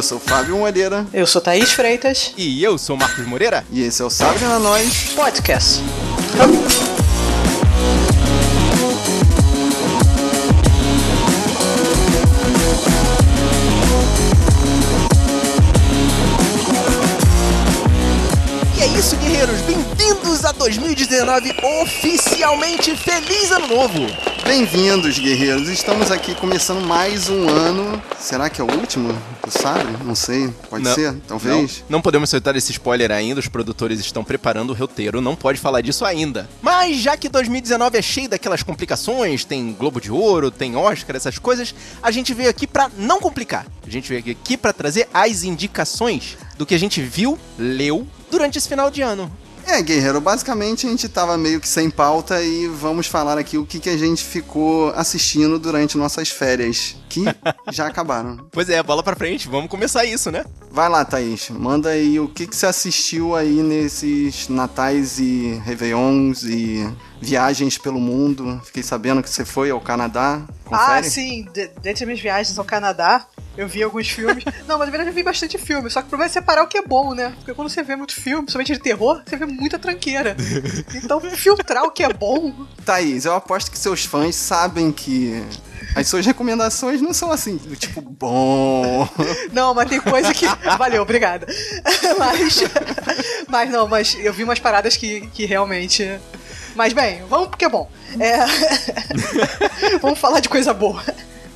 Eu sou Fábio Moreira. Eu sou Thaís Freitas. E eu sou Marcos Moreira. E esse é o Sabrina Nós Podcast. 2019, oficialmente feliz ano novo. Bem-vindos, guerreiros. Estamos aqui começando mais um ano. Será que é o último? Tu sabe? Não sei. Pode Não. ser? Talvez. Não, não podemos soltar esse spoiler ainda, os produtores estão preparando o roteiro, não pode falar disso ainda. Mas já que 2019 é cheio daquelas complicações, tem Globo de Ouro, tem Oscar, essas coisas, a gente veio aqui pra não complicar. A gente veio aqui pra trazer as indicações do que a gente viu, leu durante esse final de ano. É, guerreiro, basicamente a gente tava meio que sem pauta e vamos falar aqui o que, que a gente ficou assistindo durante nossas férias, que já acabaram. Pois é, bola pra frente, vamos começar isso, né? Vai lá, Thaís, manda aí o que, que você assistiu aí nesses natais e réveillons e viagens pelo mundo. Fiquei sabendo que você foi ao Canadá. Confere? Ah, sim. De, dentre as minhas viagens ao Canadá, eu vi alguns filmes. Não, mas na verdade eu vi bastante filme. Só que o problema é separar o que é bom, né? Porque quando você vê muito filme, principalmente de terror, você vê muita tranqueira. Então, filtrar o que é bom. Thaís, eu aposto que seus fãs sabem que as suas recomendações não são assim, tipo, bom. Não, mas tem coisa que. Valeu, obrigada. Mas. Mas não, mas eu vi umas paradas que, que realmente. Mas bem, vamos porque é bom. É... vamos falar de coisa boa.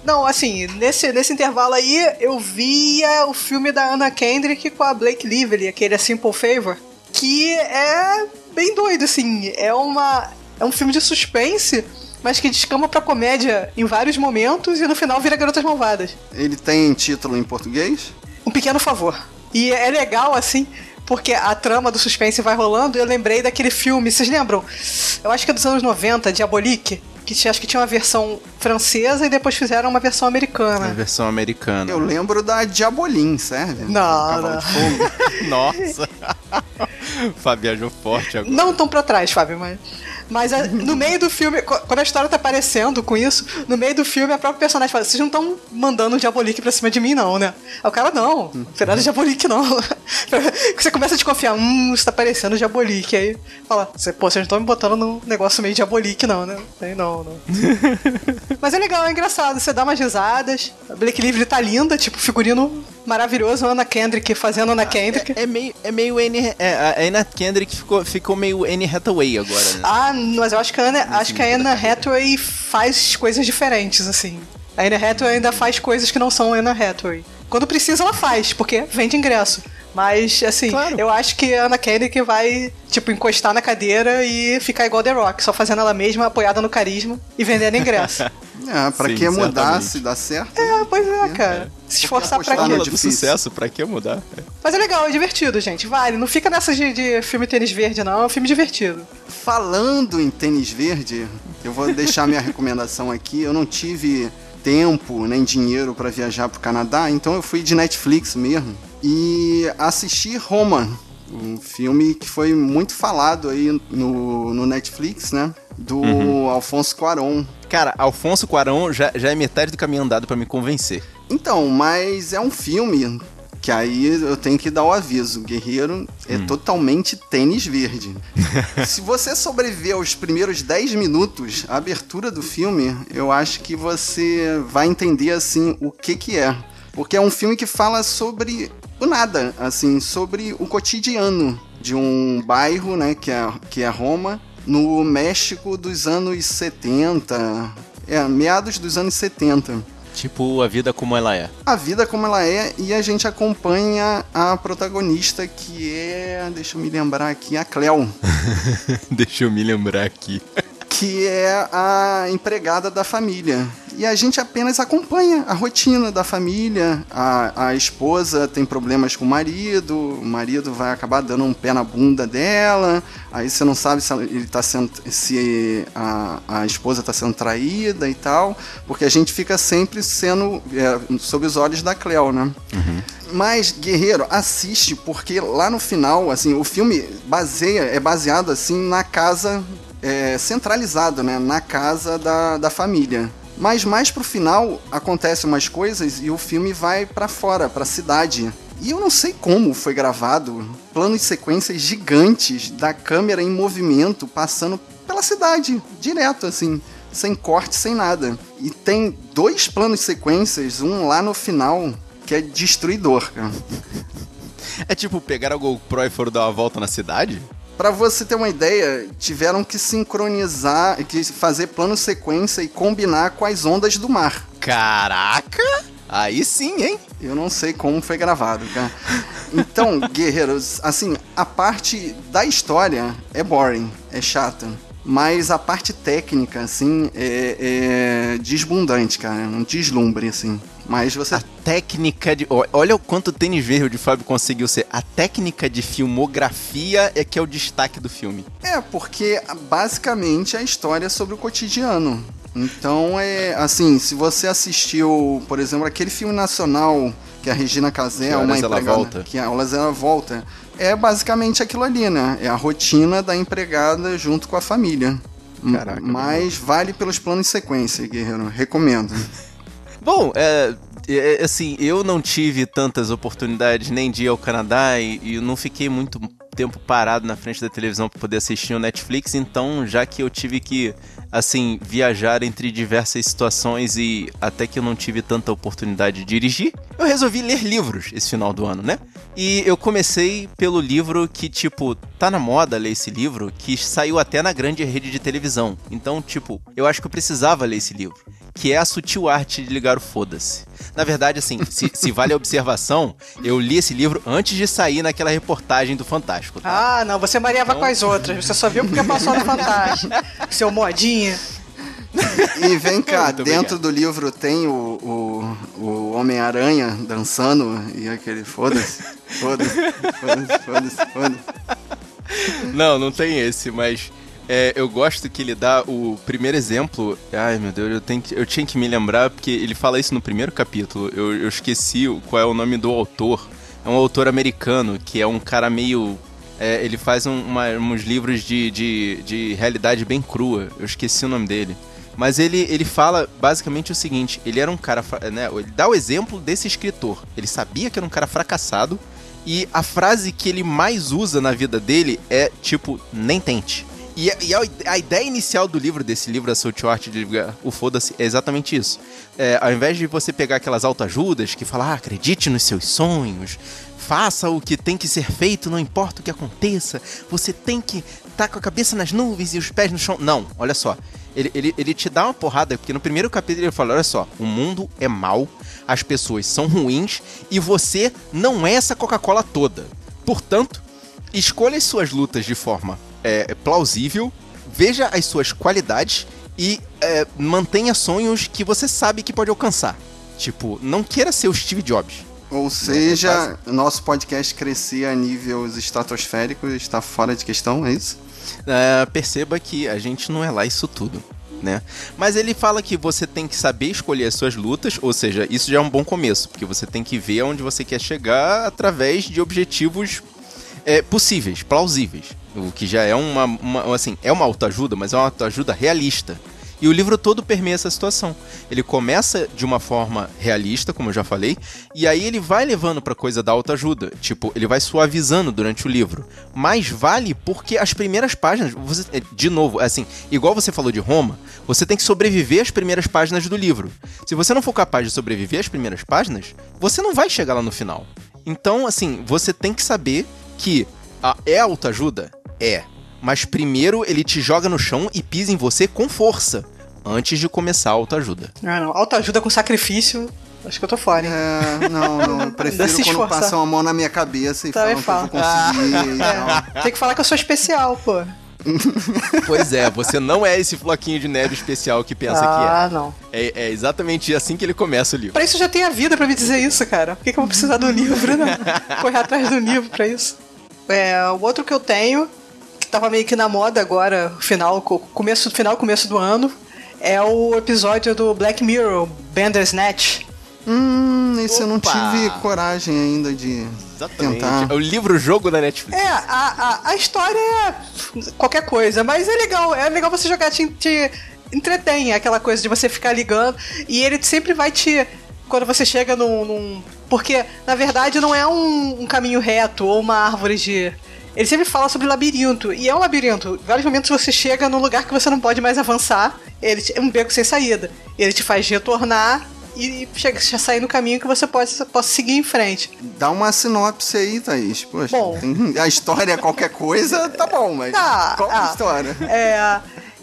Não, assim, nesse, nesse intervalo aí eu via o filme da Anna Kendrick com a Blake Lively, aquele A Simple Favor, que é bem doido, assim. É uma. É um filme de suspense, mas que descama pra comédia em vários momentos e no final vira Garotas Malvadas. Ele tem título em português? Um pequeno favor. E é legal, assim, porque a trama do suspense vai rolando e eu lembrei daquele filme, vocês lembram? Eu acho que é dos anos 90, Diabolique, que tinha- acho que tinha uma versão francesa e depois fizeram uma versão A americana. versão americana. Eu lembro da Diabolim, serve? Não, não. Nossa! Fábio viajou forte agora. Não tão pra trás, Fábio, mas. Mas a- no meio do filme, qu- quando a história tá aparecendo com isso, no meio do filme a própria personagem fala: vocês não estão mandando o Diabolique pra cima de mim, não, né? Aí o cara, não, não de Diabolique, não. Você começa a desconfiar, hum, isso tá parecendo Diabolique. Aí fala, "Cê- pô, vocês não estão me botando num negócio meio Diabolique, não, né? Tem não, não. Mas é legal, é engraçado, você dá umas risadas. A Blake Lively tá linda, tipo, figurino maravilhoso, Ana Kendrick fazendo Ana Kendrick. É, é meio, é meio Anne, é, a Anna Kendrick ficou, ficou meio Anne Hathaway agora, né? Ah, mas eu acho que a Anna, acho que a Anna Hathaway faz coisas diferentes, assim. A Anna Hathaway ainda faz coisas que não são Anna Hathaway. Quando precisa, ela faz, porque vende ingresso. Mas, assim, Claro. eu acho que a Anna Kendrick vai, tipo, encostar na cadeira e ficar igual The Rock, só fazendo ela mesma, apoiada no carisma e vendendo ingresso. É, pra Sim, que mudar certamente. se dá certo? é, pois é, cara. Se esforçar pra apostar quê? do difícil. sucesso, pra que mudar? É. Mas é legal, é divertido, gente. Vale. Não fica nessa de, de filme tênis verde, não. É um filme divertido. Falando em tênis verde, eu vou deixar minha recomendação aqui. Eu não tive tempo nem dinheiro pra viajar pro Canadá, então eu fui de Netflix mesmo e assisti Roma, um filme que foi muito falado aí no, no Netflix, né? Do Alfonso Cuarón. Cara, Alfonso Cuarón já, já é metade do caminho andado pra me convencer. Então, mas é um filme que aí eu tenho que dar o aviso. Guerreiro é totalmente tênis verde. Se você sobreviver aos primeiros 10 minutos, a abertura do filme, eu acho que você vai entender assim o que que é. Porque é um filme que fala sobre o nada, assim, sobre o cotidiano de um bairro, né, que é, que é Roma, no México dos anos 70, é, meados dos anos 70 Tipo, a vida como ela é. a vida como ela é e a gente acompanha a protagonista que é, deixa eu me lembrar aqui, a Cleo, Deixa eu me lembrar aqui. que é a empregada da família. E a gente apenas acompanha a rotina da família. A, a esposa tem problemas com o marido, o marido vai acabar dando um pé na bunda dela. Aí você não sabe se ele tá sendo, se a, a esposa está sendo traída e tal, porque a gente fica sempre sendo é, sob os olhos da Cleo, né? Mas, Guerreiro, assiste, porque lá no final, assim, o filme baseia, é baseado, assim, na casa, é, centralizado, né? Na casa da, da família. Mas mais pro final acontecem umas coisas e o filme vai para fora, pra cidade. E eu não sei como foi gravado. Planos e sequências gigantes da câmera em movimento passando pela cidade, direto assim, sem corte, sem nada. E tem dois planos e sequências, um lá no final que é destruidor. É tipo pegar a GoPro e foram dar uma volta na cidade? Pra você ter uma ideia, tiveram que sincronizar, que fazer plano sequência e combinar com as ondas do mar. Caraca! Aí sim, hein? Eu não sei como foi gravado, cara. Então, guerreiros, assim, a parte da história é boring, é chata. Mas a parte técnica, assim, é, é desbundante, cara. Um deslumbre, assim. Mas você. A técnica de. Olha o quanto o tênis verde o Fábio conseguiu ser. A técnica de filmografia é que é o destaque do filme. É, porque basicamente a história é sobre o cotidiano. Então é assim, se você assistiu, por exemplo, aquele filme nacional que a Regina Casé é uma empregada, ela volta. que a Horas ela volta, é basicamente aquilo ali, né? É a rotina da empregada junto com a família. Caraca, Mas vale pelos planos de sequência, guerreiro. Recomendo. Bom, é, é, assim, eu não tive tantas oportunidades nem de ir ao Canadá e, e não fiquei muito tempo parado na frente da televisão para poder assistir o Netflix, então já que eu tive que assim viajar entre diversas situações e até que eu não tive tanta oportunidade de dirigir, eu resolvi ler livros esse final do ano, né? E eu comecei pelo livro que tipo tá na moda ler esse livro, que saiu até na grande rede de televisão. Então, tipo, eu acho que eu precisava ler esse livro que é a sutil arte de ligar o foda-se. Na verdade, assim, se, se, vale a observação, eu li esse livro antes de sair naquela reportagem do Fantástico. Tá? Ah, não, você mareava então... com as outras, você só viu porque passou no Fantástico. Seu modinha. E vem cá, dentro do livro tem o, o, o Homem-Aranha dançando e aquele foda-se, foda-se, foda-se, foda-se, foda-se. Não, não tem esse, mas é, eu gosto que ele dá o primeiro exemplo. Ai meu Deus, eu, tenho que, eu tinha que me lembrar, porque ele fala isso no primeiro capítulo. Eu, eu esqueci qual é o nome do autor. É um autor americano que é um cara meio. É, ele faz um, uma, uns livros de, de, de realidade bem crua. Eu esqueci o nome dele. Mas ele, ele fala basicamente o seguinte: ele era um cara. Né, ele dá o exemplo desse escritor. Ele sabia que era um cara fracassado. E a frase que ele mais usa na vida dele é tipo, nem tente. E, e a, a, ideia inicial do livro, desse livro da Soul Art de o Foda-se, é exatamente isso. É, ao invés de você pegar aquelas autoajudas que falam, ah, acredite nos seus sonhos, faça o que tem que ser feito, não importa o que aconteça, você tem que estar tá com a cabeça nas nuvens e os pés no chão. Não, olha só. Ele, ele, ele te dá uma porrada, porque no primeiro capítulo ele fala: olha só, o mundo é mau, as pessoas são ruins e você não é essa Coca-Cola toda. Portanto, escolha as suas lutas de forma é, plausível, veja as suas qualidades e é, mantenha sonhos que você sabe que pode alcançar. Tipo, não queira ser o Steve Jobs. Ou seja, é nosso podcast crescer a níveis estratosféricos está fora de questão, é isso? É, perceba que a gente não é lá isso tudo. Né? Mas ele fala que você tem que saber escolher as suas lutas, ou seja, isso já é um bom começo, porque você tem que ver aonde você quer chegar através de objetivos é, possíveis, plausíveis. O que já é uma, uma assim, é uma autoajuda, mas é uma autoajuda realista. E o livro todo permeia essa situação. Ele começa de uma forma realista, como eu já falei, e aí ele vai levando para coisa da autoajuda. Tipo, ele vai suavizando durante o livro. Mas vale porque as primeiras páginas, você, é, de novo, assim, igual você falou de Roma, você tem que sobreviver às primeiras páginas do livro. Se você não for capaz de sobreviver às primeiras páginas, você não vai chegar lá no final. Então, assim, você tem que saber que a, é autoajuda? É. Mas primeiro ele te joga no chão e pisa em você com força. Antes de começar a autoajuda. Ah, não. Autoajuda com sacrifício. Acho que eu tô fora, hein? É, não, não. Eu prefiro quando passam a mão na minha cabeça e tá, falam que. Ah, é. Tem que falar que eu sou especial, pô. pois é, você não é esse floquinho de neve especial que pensa ah, que é. Ah, não. É, é, exatamente assim que ele começa o livro. Pra isso já tem a vida para me dizer isso, cara. Por que, que eu vou precisar do livro, né? Correr atrás do livro pra isso. É, o outro que eu tenho, tava meio que na moda agora, final, começo, final, começo do ano, é o episódio do Black Mirror, Bandersnatch. Hum, esse Opa. eu não tive coragem ainda de Exatamente. tentar. É o livro-jogo da Netflix. É, a, a, a história é qualquer coisa, mas é legal. É legal você jogar, te, te entretém, é aquela coisa de você ficar ligando. E ele sempre vai te. Quando você chega num. num porque, na verdade, não é um, um caminho reto ou uma árvore de. Ele sempre fala sobre labirinto. E é um labirinto. Em vários momentos você chega num lugar que você não pode mais avançar. Ele é um beco sem saída. Ele te faz retornar e chega, já sair no caminho que você possa, possa seguir em frente. Dá uma sinopse aí, Thaís. Poxa, bom, tem, a história é qualquer coisa, tá bom, mas tá, qual a história? É,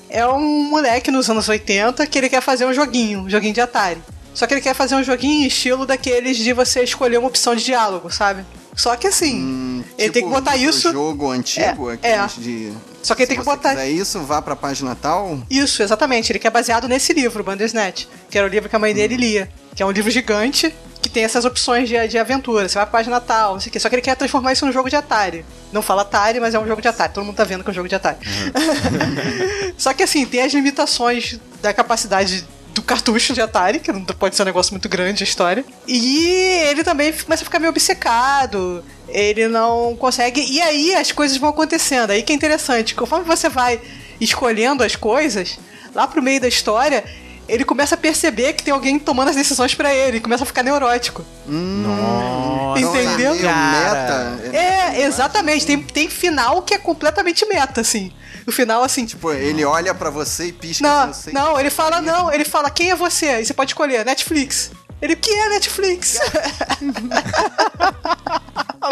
é um moleque nos anos 80 que ele quer fazer um joguinho, um joguinho de Atari. Só que ele quer fazer um joguinho estilo daqueles de você escolher uma opção de diálogo, sabe? Só que assim, hum, ele tipo tem que botar isso. jogo antigo, é, é. de. Só que ele tem que botar. Se isso, vá pra página tal. Isso, exatamente. Ele que é baseado nesse livro, Bandersnatch, que era o livro que a mãe dele lia. Que é um livro gigante que tem essas opções de, de aventura. Você vai pra página tal, não sei o quê. Só que ele quer transformar isso num jogo de Atari. Não fala Atari, mas é um jogo de Atari. Todo mundo tá vendo que é um jogo de Atari. Uhum. Só que assim, tem as limitações da capacidade do cartucho de Atari, que não pode ser um negócio muito grande a história. E ele também começa a ficar meio obcecado. Ele não consegue. E aí as coisas vão acontecendo. Aí que é interessante. Conforme você vai escolhendo as coisas, lá pro meio da história, ele começa a perceber que tem alguém tomando as decisões para ele, começa a ficar neurótico. Hum, Nossa, entendeu? Meta. É, exatamente. Tem, tem final que é completamente meta, assim. O final, assim. Tipo, ele olha para você e pisca. Não, você não, ele fala, não, ele fala, quem é você? Aí você pode escolher, Netflix. Ele, o que é Netflix?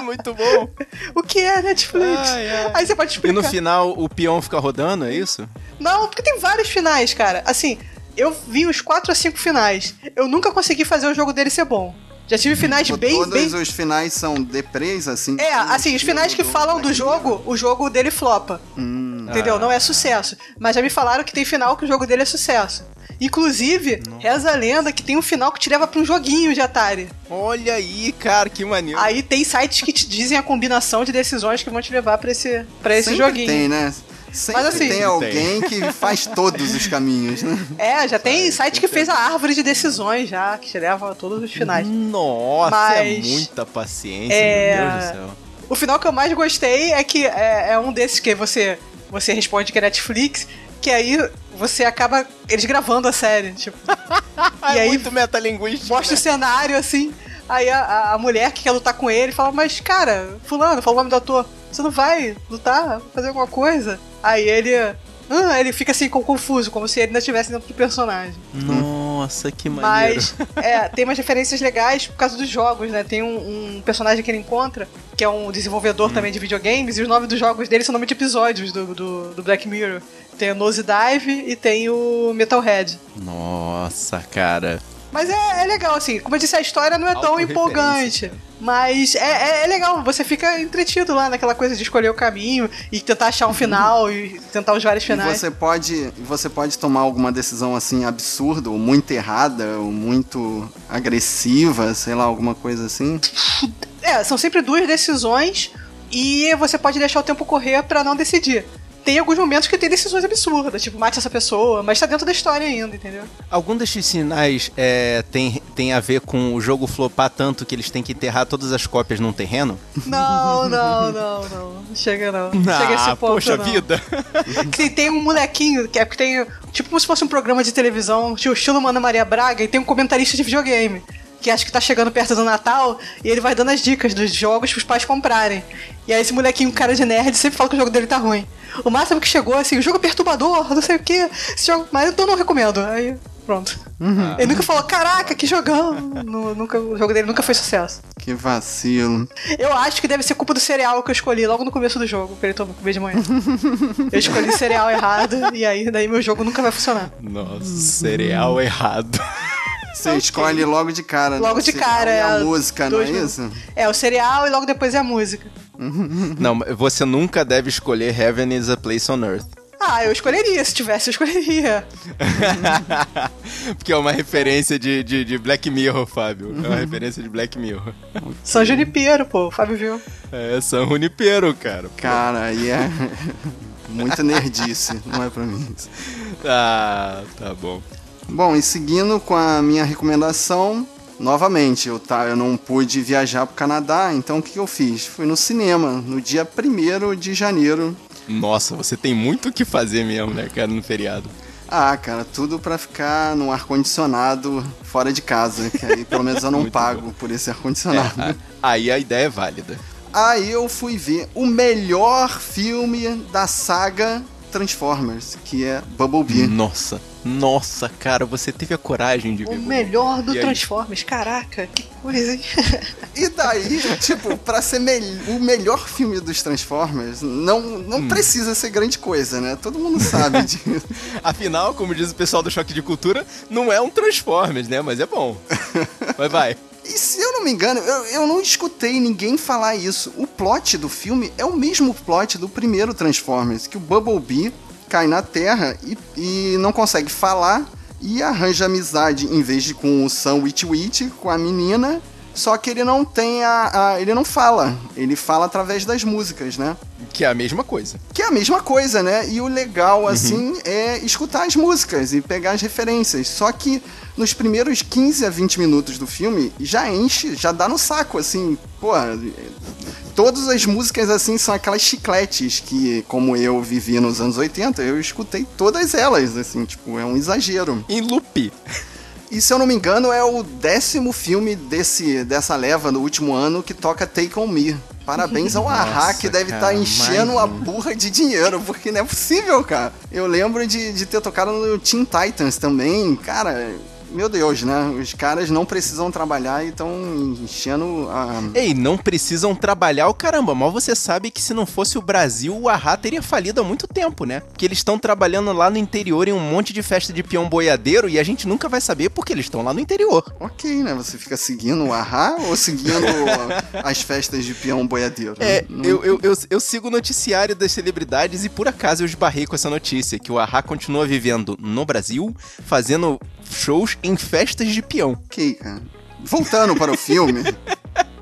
Muito bom. O que é Netflix? Ai, ai. Aí você pode explicar. E no final o peão fica rodando, é isso? Não, porque tem vários finais, cara. Assim, eu vi uns 4 a 5 finais. Eu nunca consegui fazer o jogo dele ser bom. Já tive finais Todos bem. Todos bem... os finais são deprês, assim? É, assim, os finais que falam do jogo, o jogo dele flopa. Hum, entendeu? Ah. Não é sucesso. Mas já me falaram que tem final que o jogo dele é sucesso. Inclusive, Nossa. reza a lenda que tem um final que te leva pra um joguinho de Atari. Olha aí, cara, que maneiro. Aí tem sites que te dizem a combinação de decisões que vão te levar pra esse, pra esse Sempre joguinho. tem, né? Sempre Mas, assim, tem alguém tem. que faz todos os caminhos, né? É, já tem site que fez a árvore de decisões já, que te leva a todos os finais. Nossa, é Mas, é muita paciência, é... meu Deus do céu. O final que eu mais gostei é que é, é um desses que você, você responde que é Netflix, que aí você acaba eles gravando a série, tipo. e é aí muito metalinguístico. Mostra né? o cenário assim. Aí a, a mulher que quer lutar com ele fala: Mas cara, Fulano, fala o nome do ator, você não vai lutar, fazer alguma coisa? Aí ele. Ah, ele fica assim confuso, como se ele ainda estivesse dentro do personagem. Nossa, que maneiro. Mas é, tem umas referências legais por causa dos jogos, né? Tem um, um personagem que ele encontra, que é um desenvolvedor hum. também de videogames, e os nomes dos jogos dele são nome de episódios do, do, do Black Mirror. Tem o Nose Dive e tem o Metalhead. Nossa, cara. Mas é, é, legal, assim. Como eu disse, a história não é tão empolgante. Mas é, é, é, legal, você fica entretido lá naquela coisa de escolher o caminho e tentar achar um final e tentar os vários finais. E você pode, você pode tomar alguma decisão assim absurda, ou muito errada, ou muito agressiva, sei lá, alguma coisa assim. É, são sempre duas decisões e você pode deixar o tempo correr para não decidir tem alguns momentos que tem decisões absurdas, tipo, mate essa pessoa, mas tá dentro da história ainda, entendeu? Algum desses sinais é, tem, tem a ver com o jogo flopar tanto que eles têm que enterrar todas as cópias num terreno? Não, não, não, não. Chega não. Não chega esse ponto, poxa não. vida. tem, tem um molequinho que é que tem, tipo como se fosse um programa de televisão, estilo Mana Maria Braga, e tem um comentarista de videogame que acho que tá chegando perto do Natal, e ele vai dando as dicas dos jogos pros pais comprarem. E aí esse molequinho, cara de nerd, sempre fala que o jogo dele tá ruim. O máximo que chegou, assim, o jogo é perturbador, não sei o que, jogo, mas então não recomendo. Aí, pronto. Uhum. Ele nunca falou, caraca, que jogão! No, nunca, o jogo dele nunca foi sucesso. Que vacilo. Eu acho que deve ser culpa do cereal que eu escolhi logo no começo do jogo, pra ele comer de manhã. eu escolhi cereal errado, e aí daí meu jogo nunca vai funcionar. Nossa, cereal errado. Você escolhe logo de cara. Né? Logo de cara, é. a música, não é isso? É, o cereal e logo depois é a música. não, você nunca deve escolher Heaven is a Place on Earth. Ah, eu escolheria. Se tivesse, eu escolheria. Porque é uma referência de, de, de, Black Mirror, Fábio. É uma referência de Black Mirror. São Junipero, pô. O Fábio viu. É, São Junipero, cara. Pô. Cara, aí é... Muita nerdice. Não é pra mim. Ah, tá bom. Bom, e seguindo com a minha recomendação, novamente, eu, tá, eu não pude viajar para o Canadá, então o que eu fiz? Fui no cinema, no dia 1 de janeiro. Nossa, você tem muito o que fazer mesmo, né, cara, no feriado. Ah, cara, tudo pra ficar no ar-condicionado fora de casa, que aí pelo menos eu não pago bom. por esse ar-condicionado. É, aí a ideia é válida. Aí eu fui ver o melhor filme da saga Transformers, que é Bumblebee. Nossa, nossa, cara, você teve a coragem de ver. O melhor do Transformers, caraca, que coisa, hein? E daí, tipo, pra ser me o melhor filme dos Transformers, não, não hum. precisa ser grande coisa, né? Todo mundo sabe disso. Afinal, como diz o pessoal do Choque de Cultura, não é um Transformers, né? Mas é bom. Mas vai. E se eu não me engano, eu, eu não escutei ninguém falar isso. O plot do filme é o mesmo plot do primeiro Transformers, que o Bumblebee cai na Terra e, e não consegue falar e arranja amizade, em vez de com o Sam Witwit, com a menina, só que ele não tem a, a, Ele não fala. Ele fala através das músicas, né? Que é a mesma coisa. Que é a mesma coisa, né? E o legal, uhum. assim, uhum. é escutar as músicas e pegar as referências. Só que nos primeiros 15 a 20 minutos do filme, já enche, já dá no saco, assim. Pô, todas as músicas, assim, são aquelas chicletes que, como eu vivi nos anos 80, eu escutei todas elas, assim, tipo, é um exagero. Em loop. E se eu não me engano, é o décimo filme desse, dessa leva no último ano que toca Take On Me. Parabéns ao Ahá, que deve estar tá enchendo a burra de dinheiro, porque não é possível, cara. Eu lembro de, de ter tocado no Teen Titans também. Cara, meu Deus, né? Os caras não precisam trabalhar e estão enchendo a. Ei, não precisam trabalhar o caramba, mal você sabe que se não fosse o Brasil, o Ahá teria falido há muito tempo, né? Porque eles estão trabalhando lá no interior em um monte de festa de peão boiadeiro e a gente nunca vai saber porque eles estão lá no interior. Ok, né? Você fica seguindo o Ahá ou seguindo as festas de peão boiadeiro? É, não... eu, eu, eu, eu, sigo o noticiário das celebridades e por acaso eu esbarrei com essa notícia, que o Ahá continua vivendo no Brasil, fazendo shows em festas de peão. Ok, cara. Voltando para o filme.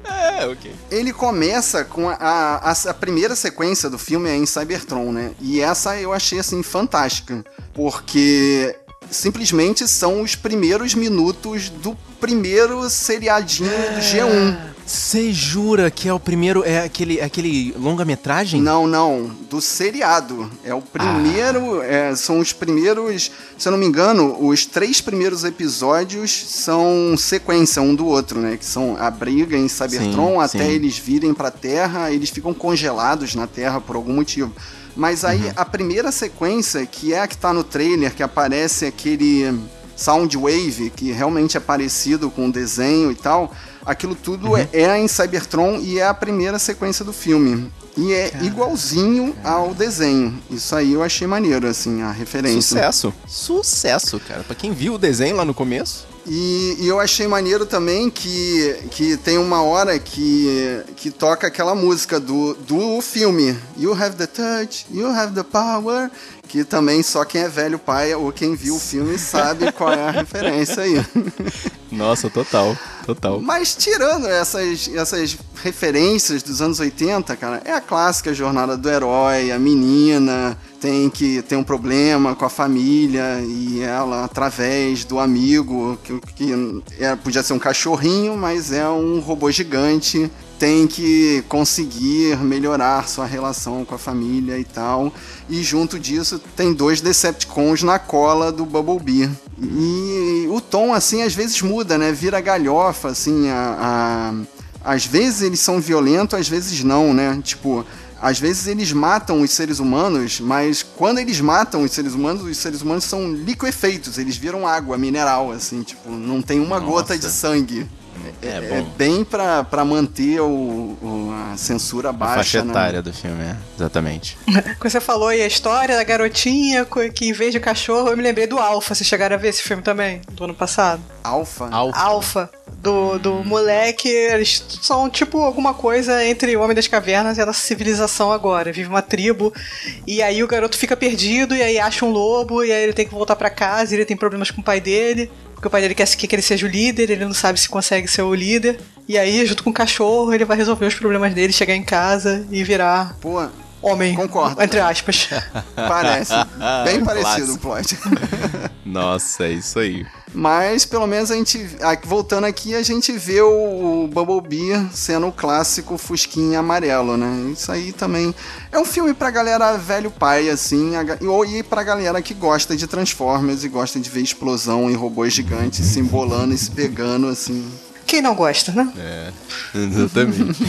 É. Ele começa com a, a, a, primeira sequência do filme é em Cybertron, né? E essa eu achei assim fantástica, porque simplesmente são os primeiros minutos do primeiro seriadinho do G1. Você jura que é o primeiro. É aquele, aquele longa-metragem? Não, não. Do seriado. É o primeiro. Ah. É, são os primeiros. Se eu não me engano, os três primeiros episódios são sequência um do outro, né? Que são a briga em Cybertron sim, até sim. eles virem pra Terra, eles ficam congelados na Terra por algum motivo. Mas aí uhum. a primeira sequência, que é a que tá no trailer, que aparece aquele Soundwave, que realmente é parecido com o desenho e tal Aquilo tudo uhum. é, é em Cybertron e é a primeira sequência do filme. E é Caraca. igualzinho ao desenho. Isso aí eu achei maneiro, assim, a referência. Sucesso. Sucesso, cara. Pra quem viu o desenho lá no começo. E, e, eu achei maneiro também que, que tem uma hora que, que toca aquela música do, do filme. You have the touch, you have the power. Que também só quem é velho pai ou quem viu o filme sabe qual é a referência aí. Nossa, total, total. Mas tirando essas, essas referências dos anos 80, cara, é a clássica jornada do herói, a menina tem que ter um problema com a família e ela, através do amigo, que, que é, podia ser um cachorrinho, mas é um robô gigante, tem que conseguir melhorar sua relação com a família e tal. E junto disso tem dois Decepticons na cola do Bumblebee. E o tom, assim, às vezes muda, né? Vira galhofa, assim, a, a... às vezes eles são violentos, às vezes não, né? Tipo, às vezes eles matam os seres humanos, mas quando eles matam os seres humanos, os seres humanos são liquefeitos, eles viram água mineral, assim, tipo, não tem uma Nossa. gota de sangue. É, é, é bem pra, pra manter o, o, a censura baixa. A faixa né? etária do filme, é. Exatamente. Quando você falou aí a história da garotinha que em vez de cachorro, eu me lembrei do Alpha. Vocês chegaram a ver esse filme também, do ano passado? Alpha? Alpha. Alpha. Do, do moleque, eles são tipo alguma coisa entre o Homem das Cavernas e a nossa civilização agora. Vive uma tribo, e aí o garoto fica perdido, e aí acha um lobo, e aí ele tem que voltar para casa, e ele tem problemas com o pai dele. Porque o pai dele quer que ele seja o líder, ele não sabe se consegue ser o líder. E aí, junto com o cachorro, ele vai resolver os problemas dele, chegar em casa e virar. Pô, homem. Concordo. Entre aspas. Parece. Bem parecido o plot. Nossa, é isso aí. Mas pelo menos a gente. Voltando aqui, a gente vê o Bumblebee sendo o clássico Fusquinha amarelo, né? Isso aí também é um filme pra galera velho pai, assim, ou e pra galera que gosta de Transformers e gosta de ver explosão e robôs gigantes se embolando e se pegando, assim. Quem não gosta, né? É, exatamente.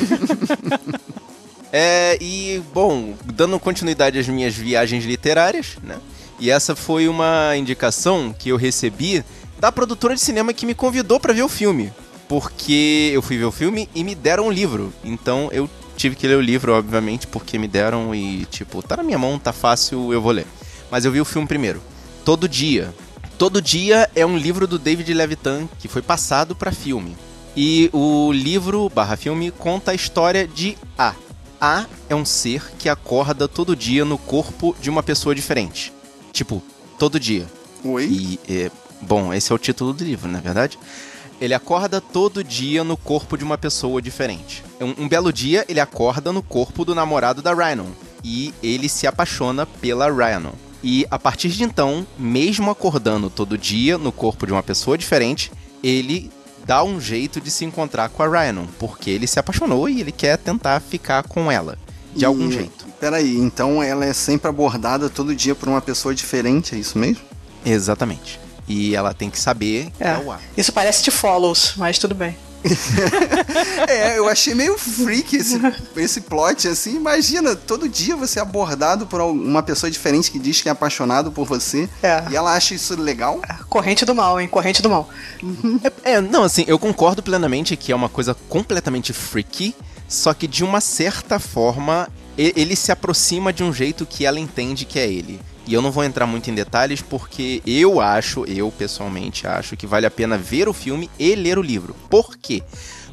é, e, bom, dando continuidade às minhas viagens literárias, né? E essa foi uma indicação que eu recebi da produtora de cinema que me convidou para ver o filme. Porque eu fui ver o filme e me deram um livro. Então eu tive que ler o livro, obviamente, porque me deram e, tipo, tá na minha mão, tá fácil, eu vou ler. Mas eu vi o filme primeiro. Todo Dia. Todo Dia é um livro do David Levitan que foi passado para filme. E o livro barra filme conta a história de A. A é um ser que acorda todo dia no corpo de uma pessoa diferente. Tipo, todo dia. Oi? E é, Bom, esse é o título do livro, não é verdade? Ele acorda todo dia no corpo de uma pessoa diferente. Um, um, belo dia, ele acorda no corpo do namorado da Rhino. E ele se apaixona pela Rhino. E a partir de então, mesmo acordando todo dia no corpo de uma pessoa diferente, ele dá um jeito de se encontrar com a Rhino. Porque ele se apaixonou e ele quer tentar ficar com ela. De e, algum jeito. Peraí, então ela é sempre abordada todo dia por uma pessoa diferente, é isso mesmo? Exatamente. E ela tem que saber que é, é o A. Isso parece de Follows, mas tudo bem. é, eu achei meio freak esse, esse plot, assim. Imagina, todo dia você é abordado por uma pessoa diferente que diz que é apaixonado por você. É. E ela acha isso legal. É, corrente do mal, hein? Corrente do mal. é, é, não, assim, eu concordo plenamente que é uma coisa completamente freaky. Só que de uma certa forma, ele se aproxima de um jeito que ela entende que é ele. E eu não vou entrar muito em detalhes porque eu acho, eu pessoalmente acho que vale a pena ver o filme e ler o livro. Por quê?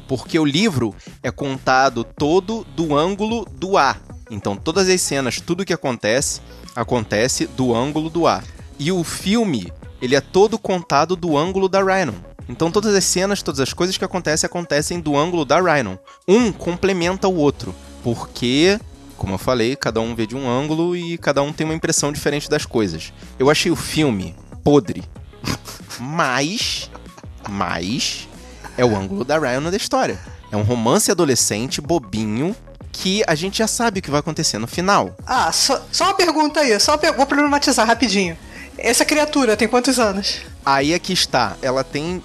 Porque o livro é contado todo do ângulo do A. Então todas as cenas, tudo que acontece, acontece do ângulo do A. E o filme, ele é todo contado do ângulo da Rhino. Então todas as cenas, todas as coisas que acontecem, acontecem do ângulo da Rhino. Um complementa o outro. Porque como eu falei, cada um vê de um ângulo e cada um tem uma impressão diferente das coisas. Eu achei o filme podre. mas. Mas. É o ângulo da Ryan da história. É um romance adolescente bobinho que a gente já sabe o que vai acontecer no final. Ah, só, só uma pergunta aí, só vou problematizar rapidinho. Essa criatura tem quantos anos? Aí é que está. Ela tem.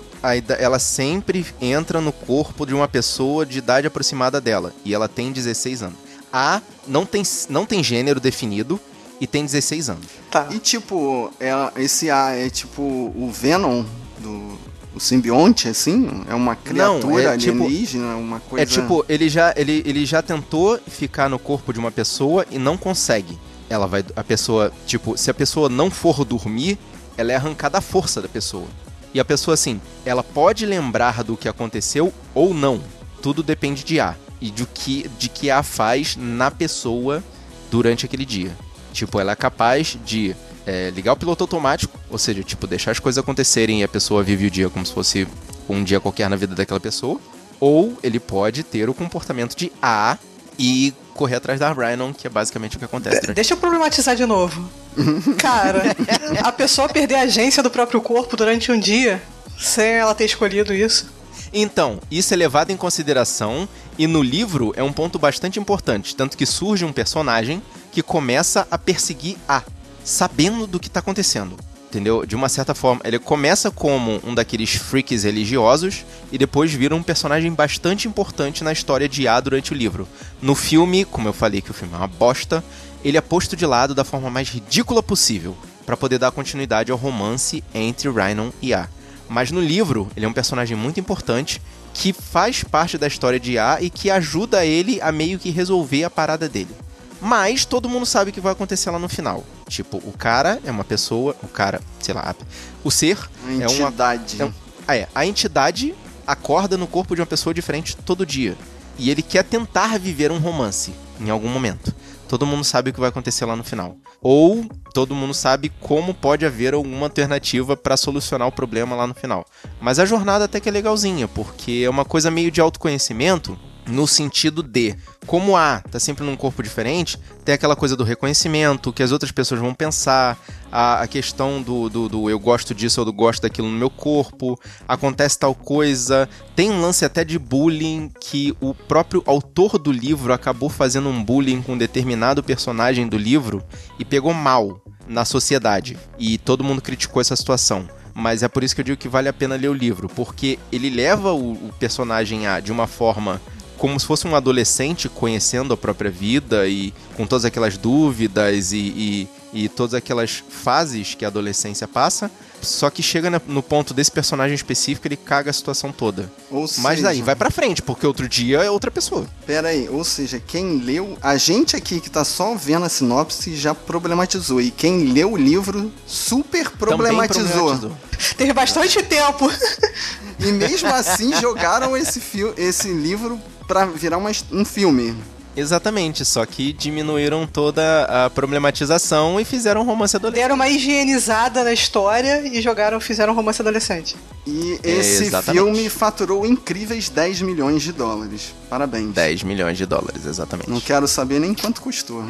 Ela sempre entra no corpo de uma pessoa de idade aproximada dela. E ela tem 16 anos. A não tem, não tem gênero definido e tem 16 anos. Tá. E tipo, é, esse A é tipo o Venom do o simbionte, assim? É uma criatura não, é, tipo, alienígena, tipo, uma coisa... É tipo, ele já, ele, ele já tentou ficar no corpo de uma pessoa e não consegue. Ela vai... A pessoa, tipo, se a pessoa não for dormir, ela é arrancada à força da pessoa. E a pessoa, assim, ela pode lembrar do que aconteceu ou não. Tudo depende de A e de que, de que a faz na pessoa durante aquele dia. Tipo, ela é capaz de é, ligar o piloto automático, ou seja, tipo, deixar as coisas acontecerem e a pessoa vive o dia como se fosse um dia qualquer na vida daquela pessoa. Ou ele pode ter o comportamento de A e correr atrás da Rhino, que é basicamente o que acontece. De deixa eu problematizar de novo. Cara, a pessoa perder a agência do próprio corpo durante um dia, sem ela ter escolhido isso. Então, isso é levado em consideração e no livro é um ponto bastante importante, tanto que surge um personagem que começa a perseguir A, sabendo do que está acontecendo. Entendeu? De uma certa forma, ele começa como um daqueles freaks religiosos e depois vira um personagem bastante importante na história de A durante o livro. No filme, como eu falei que o filme é uma bosta, ele é posto de lado da forma mais ridícula possível para poder dar continuidade ao romance entre Rhino e A. Mas no livro, ele é um personagem muito importante que faz parte da história de A e que ajuda ele a meio que resolver a parada dele. Mas todo mundo sabe o que vai acontecer lá no final. Tipo, o cara é uma pessoa, o cara, sei lá, o ser é uma entidade. É, ah, é, a entidade acorda no corpo de uma pessoa diferente todo dia. E ele quer tentar viver um romance em algum momento todo mundo sabe o que vai acontecer lá no final. Ou todo mundo sabe como pode haver alguma alternativa para solucionar o problema lá no final. Mas a jornada até que é legalzinha, porque é uma coisa meio de autoconhecimento no sentido de, como A tá sempre num corpo diferente, tem aquela coisa do reconhecimento, que as outras pessoas vão pensar, a, a questão do, do, do, eu gosto disso ou do gosto daquilo no meu corpo, acontece tal coisa. Tem um lance até de bullying que o próprio autor do livro acabou fazendo um bullying com um determinado personagem do livro e pegou mal na sociedade. E todo mundo criticou essa situação. Mas é por isso que eu digo que vale a pena ler o livro, porque ele leva o personagem A de uma forma como se fosse um adolescente conhecendo a própria vida e com todas aquelas dúvidas e, e, e todas aquelas fases que a adolescência passa. Só que chega no ponto desse personagem específico, ele caga a situação toda. Ou Mas seja... daí vai pra frente, porque outro dia é outra pessoa. Pera aí, ou seja, quem leu. A gente aqui que tá só vendo a sinopse já problematizou. E quem leu o livro super problematizou. problematizou. Teve bastante tempo. E mesmo assim jogaram esse, esse livro para virar uma, um filme. Exatamente, só que diminuíram toda a problematização e fizeram um romance adolescente. Deram uma higienizada na história e jogaram, fizeram um romance adolescente. E esse filme faturou incríveis 10 milhões de dólares. Parabéns. 10 milhões de dólares, exatamente. Não quero saber nem quanto custou.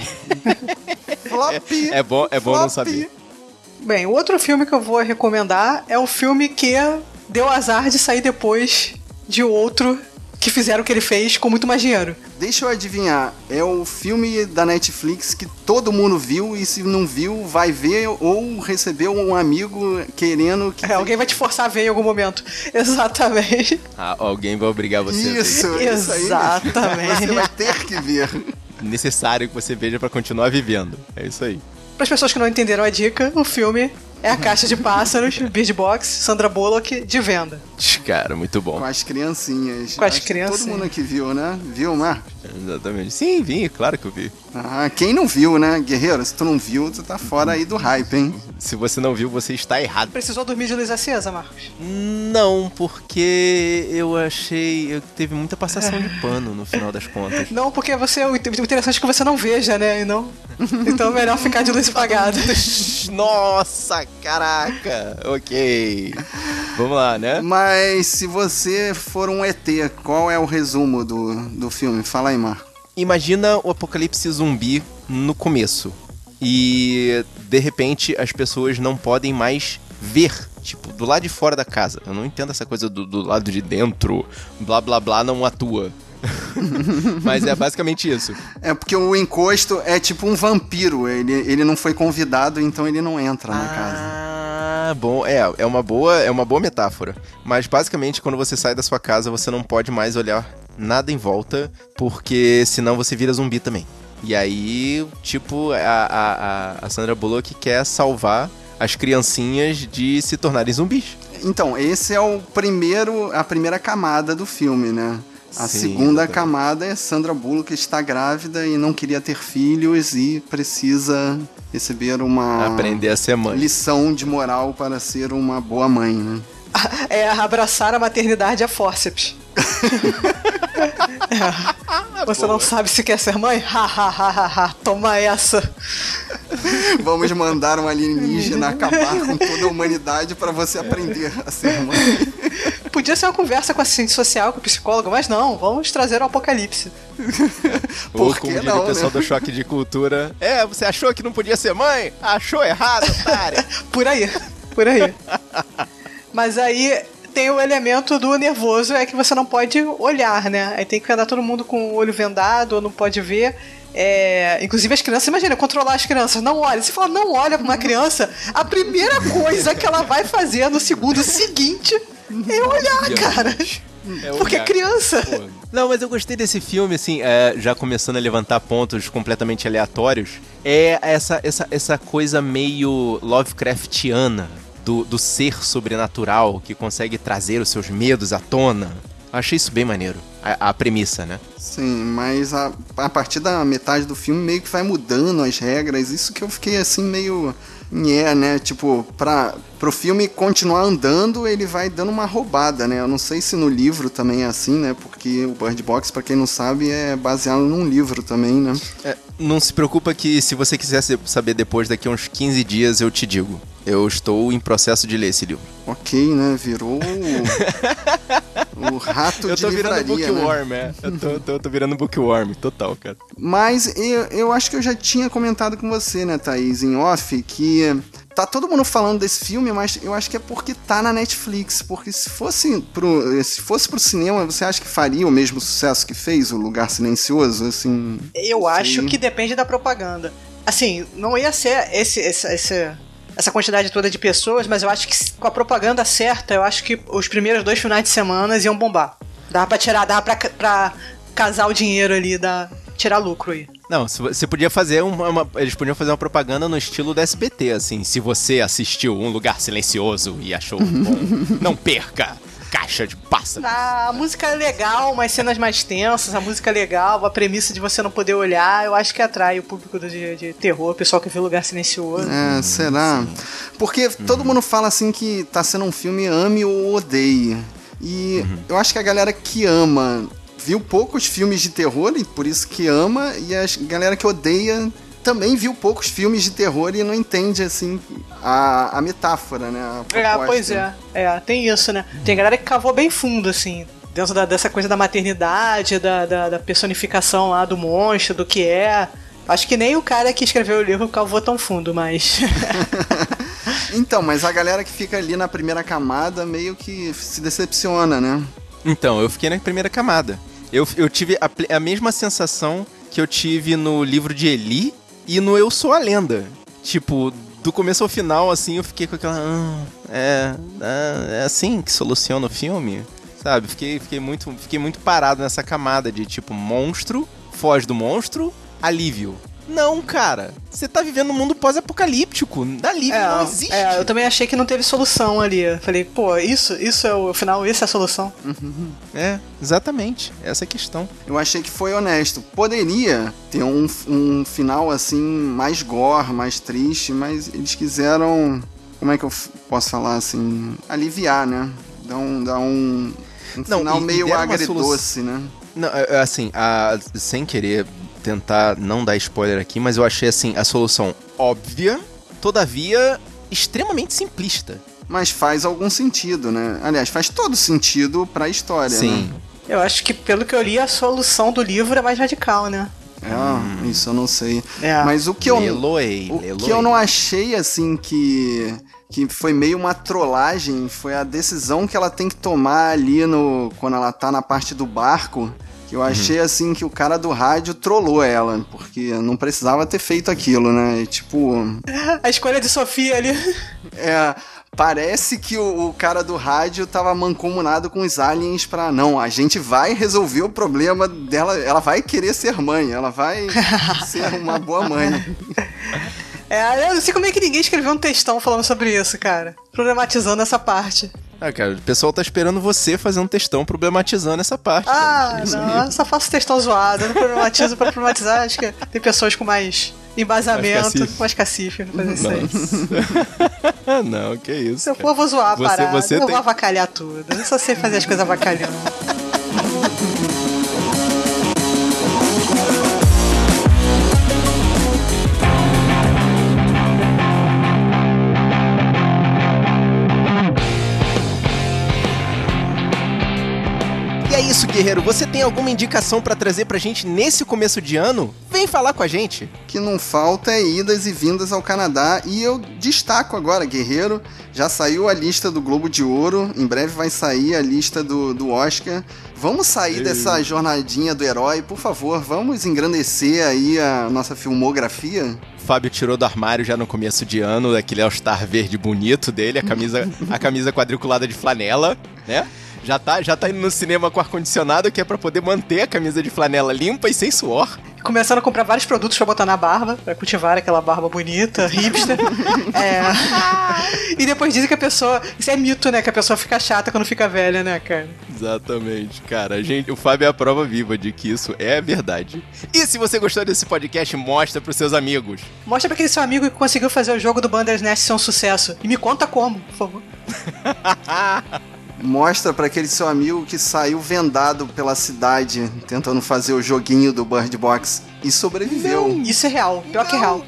Flop! É bom, é bom não saber. Bem, o outro filme que eu vou recomendar é o filme que deu azar de sair depois de outro que fizeram o que ele fez com muito mais dinheiro. Deixa eu adivinhar, é o filme da Netflix que todo mundo viu e se não viu, vai ver ou recebeu um amigo querendo que. É, alguém vai te forçar a ver em algum momento. Exatamente. Ah, alguém vai obrigar você isso, a ver. Isso, Exatamente. Você vai ter que ver. Necessário que você veja para continuar vivendo. É isso aí. Para as pessoas que não entenderam a dica, o filme é a caixa de pássaros, Bird Box, Sandra Bullock, de venda. Cara, muito bom. Com as criancinhas. Com as crianças. Todo mundo aqui viu, né? Viu, Marcos? Exatamente. Sim, vi, claro que eu vi. Ah, quem não viu, né? Guerreiro, se tu não viu, tu tá fora aí do hype, hein? Se você não viu, você está errado. Precisou dormir de luz acesa, Marcos? Não, porque eu achei. Eu teve muita passação de pano no final das contas. Não, porque você. O interessante é que você não veja, né? E não. Então é melhor ficar de luz apagada. Nossa, caraca! Ok. Vamos lá, né? Mas se você for um ET, qual é o resumo do, do filme? Fala Marco. Imagina o apocalipse zumbi no começo. E de repente as pessoas não podem mais ver, tipo, do lado de fora da casa. Eu não entendo essa coisa do, do lado de dentro, blá blá blá não atua. Mas é basicamente isso. É porque o encosto é tipo um vampiro. Ele, ele não foi convidado, então ele não entra na ah, casa. Ah, bom. É, é uma boa, é uma boa metáfora. Mas basicamente, quando você sai da sua casa, você não pode mais olhar nada em volta, porque senão você vira zumbi também. E aí, tipo, a, a, a Sandra Bullock quer salvar as criancinhas de se tornarem zumbis. Então, esse é o primeiro, a primeira camada do filme, né? A Sim, segunda camada é Sandra Bullock está grávida e não queria ter filhos e precisa receber uma aprender a ser mãe. lição de moral para ser uma boa mãe, né? É abraçar a maternidade a é. Você Boa. não sabe se quer ser mãe? Ha, ha, ha, ha, ha. Toma essa. Vamos mandar um alienígena acabar com toda a humanidade para você aprender a ser mãe. Podia ser uma conversa com assistente social, com o psicólogo, mas não, vamos trazer o apocalipse. Ou como o pessoal né? do choque de cultura. É, você achou que não podia ser mãe? Achou errado, otária. por aí, por aí. Mas aí tem o elemento do nervoso, é que você não pode olhar, né? Aí tem que andar todo mundo com o olho vendado, ou não pode ver. É, inclusive as crianças, imagina, controlar as crianças, não olha. Se fala não olha pra uma criança, a primeira coisa que ela vai fazer no segundo seguinte é olhar, cara. É Porque é criança. Pô. Não, mas eu gostei desse filme, assim, é, já começando a levantar pontos completamente aleatórios. É essa, essa, essa coisa meio Lovecraftiana do, do ser sobrenatural que consegue trazer os seus medos à tona. Achei isso bem maneiro. A, a premissa, né? Sim, mas a, a partir da metade do filme meio que vai mudando as regras. Isso que eu fiquei assim meio é, né? Tipo, pra, pro filme continuar andando, ele vai dando uma roubada, né? Eu não sei se no livro também é assim, né? Porque o Bird Box, pra quem não sabe, é baseado num livro também, né? É, não se preocupa que se você quiser saber depois, daqui a uns 15 dias eu te digo. Eu estou em processo de ler esse livro. ok, né? Virou o, o rato eu de tô virando livraria, né? bookworm, é. Eu tô, tô, tô virando bookworm, total, cara. Mas eu, eu acho que eu já tinha comentado com você, né, Thaís, em off, que tá todo mundo falando desse filme, mas eu acho que é porque tá na Netflix. Porque se fosse pro, se fosse pro cinema, você acha que faria o mesmo sucesso que fez, O Lugar Silencioso? Assim, Eu acho que depende da propaganda. Assim, não ia ser esse, esse, esse- essa quantidade toda de pessoas, mas eu acho que com a propaganda certa, eu acho que os primeiros dois finais de semana iam bombar. Dava pra tirar, dava pra, pra casar o dinheiro ali, dar, tirar lucro aí. Não, você podia fazer uma, uma- Eles podiam fazer uma propaganda no estilo do SBT, assim. Se você assistiu Um Lugar Silencioso e achou bom, não perca! Caixa de pássaro. A música é legal, umas cenas mais tensas, a música é legal, a premissa de você não poder olhar, eu acho que atrai o público do- de, de terror, o pessoal que vê lugar silencioso. É, será? Porque todo mundo fala assim que tá sendo um filme ame ou odeie. E eu acho que a galera que ama viu poucos filmes de terror e por isso que ama, e a galera que odeia também viu poucos filmes de terror e não entende, assim, a, a metáfora, né? A É, pois é. É, tem isso, né? Tem galera que cavou bem fundo, assim, dentro da- dessa coisa da maternidade, da, da, da personificação lá do monstro, do que é. Acho que nem o cara que escreveu o livro cavou tão fundo, mas. Então, mas a galera que fica ali na primeira camada meio que se decepciona, né? Então, eu fiquei na primeira camada. Eu, eu tive a, a mesma sensação que eu tive no livro de Eli e no Eu Sou a Lenda. Tipo, do começo ao final, assim, eu fiquei com aquela. "Ah, é, ah, é assim que soluciona o filme? Sabe? Fiquei, fiquei, muito, fiquei muito parado nessa camada de tipo, monstro, foge do monstro, alívio. Não, cara. Você tá vivendo um mundo pós-apocalíptico. Alívio não existe. é, eu também achei que não teve solução ali. Eu Falei, pô, isso, isso é o final, isso é a solução. É, exatamente. Essa é a questão. Eu achei que foi honesto. Poderia ter um, um final assim mais gore, mais triste, mas eles quiseram, como é que eu posso falar assim, aliviar, né? Dar um, dar um, um Não, final e- meio agridoce, né? Não, é- é assim, a- sem querer tentar não dar spoiler aqui, mas eu achei assim a solução óbvia, todavia extremamente simplista. Mas faz algum sentido, né? Aliás, faz todo sentido pra história, Sim. né? Eu acho que, pelo que eu li, a solução do livro é mais radical, né? É, isso eu não sei. É. Mas o que eu Leloei, O que eu não achei, assim, que, que foi meio uma trollagem foi a decisão que ela tem que tomar ali no, quando ela tá na parte do barco. Eu achei, assim, que o cara do rádio trollou ela, porque não precisava ter feito aquilo, né? E, tipo, A escolha de Sofia ali. é, parece que o, o cara do rádio tava mancomunado com os aliens pra, não, a gente vai resolver o problema dela, ela vai querer ser mãe, ela vai ser uma boa mãe. É, eu não sei como é que ninguém escreveu um textão falando sobre isso, cara. Problematizando essa parte. Ah, cara, o pessoal tá esperando você fazer um textão problematizando essa parte. Ah, não, eu só faço textão zoado. Eu não problematizo pra problematizar. Acho que tem pessoas com mais embasamento, Mais cacife. mais cacife pra fazer não, que isso. Se eu cara. for, vou zoar a Você- parada. você eu tem- vou avacalhar tudo. Eu só sei fazer as coisas avacalhando. Guerreiro. Você tem alguma indicação pra trazer pra gente nesse começo de ano? Vem falar com a gente. que não falta é idas e vindas ao Canadá. E eu destaco agora, Guerreiro, já saiu a lista do Globo de Ouro, em breve vai sair a lista do, do Oscar. Vamos sair dessa jornadinha do herói, por favor, vamos engrandecer aí a nossa filmografia. Fábio tirou do armário já no começo de ano, aquele All-Star verde bonito dele, a camisa, a camisa quadriculada de flanela, né? Já tá, já tá indo no cinema com ar-condicionado, que é pra poder manter a camisa de flanela limpa e sem suor. Começando a comprar vários produtos pra botar na barba, pra cultivar aquela barba bonita, hipster. É. E depois dizem que a pessoa. Isso é mito, né? Que a pessoa fica chata quando fica velha, né, cara? Exatamente, cara. A gente, o Fábio é a prova viva de que isso é verdade. E se você gostou desse podcast, mostra pros seus amigos. Mostra pra aquele seu amigo que conseguiu fazer o jogo do Bandersnatch ser um sucesso. E me conta como, por favor. Mostra pra aquele seu amigo que saiu vendado pela cidade tentando fazer o joguinho do Bird Box e sobreviveu. Isso é real. Pior que é real.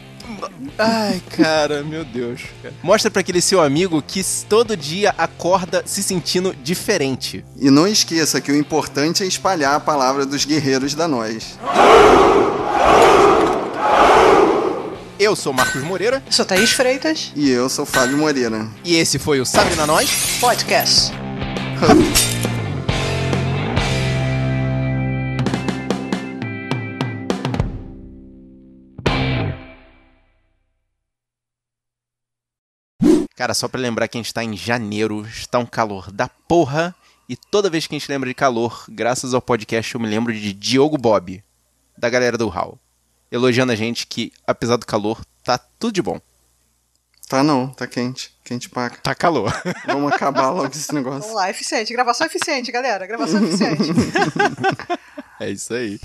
Ai, cara, meu Deus. Mostra para aquele seu amigo que todo dia acorda se sentindo diferente. E não esqueça que o importante é espalhar a palavra dos guerreiros da nós. Eu sou Marcos Moreira. Eu sou Thaís Freitas. E eu sou Fábio Moreira. E esse foi o Sabe na Nós Podcast. Cara, só pra lembrar que a gente tá em janeiro, está um calor da porra. E toda vez que a gente lembra de calor, graças ao podcast, eu me lembro de Diogo Bob, da galera do HAL, elogiando a gente que, apesar do calor, tá tudo de bom. Tá não, tá quente. Quente paca. Tá calor. Vamos acabar logo esse negócio. Vamos lá, eficiente. Gravação eficiente, galera. Gravação eficiente. é isso aí.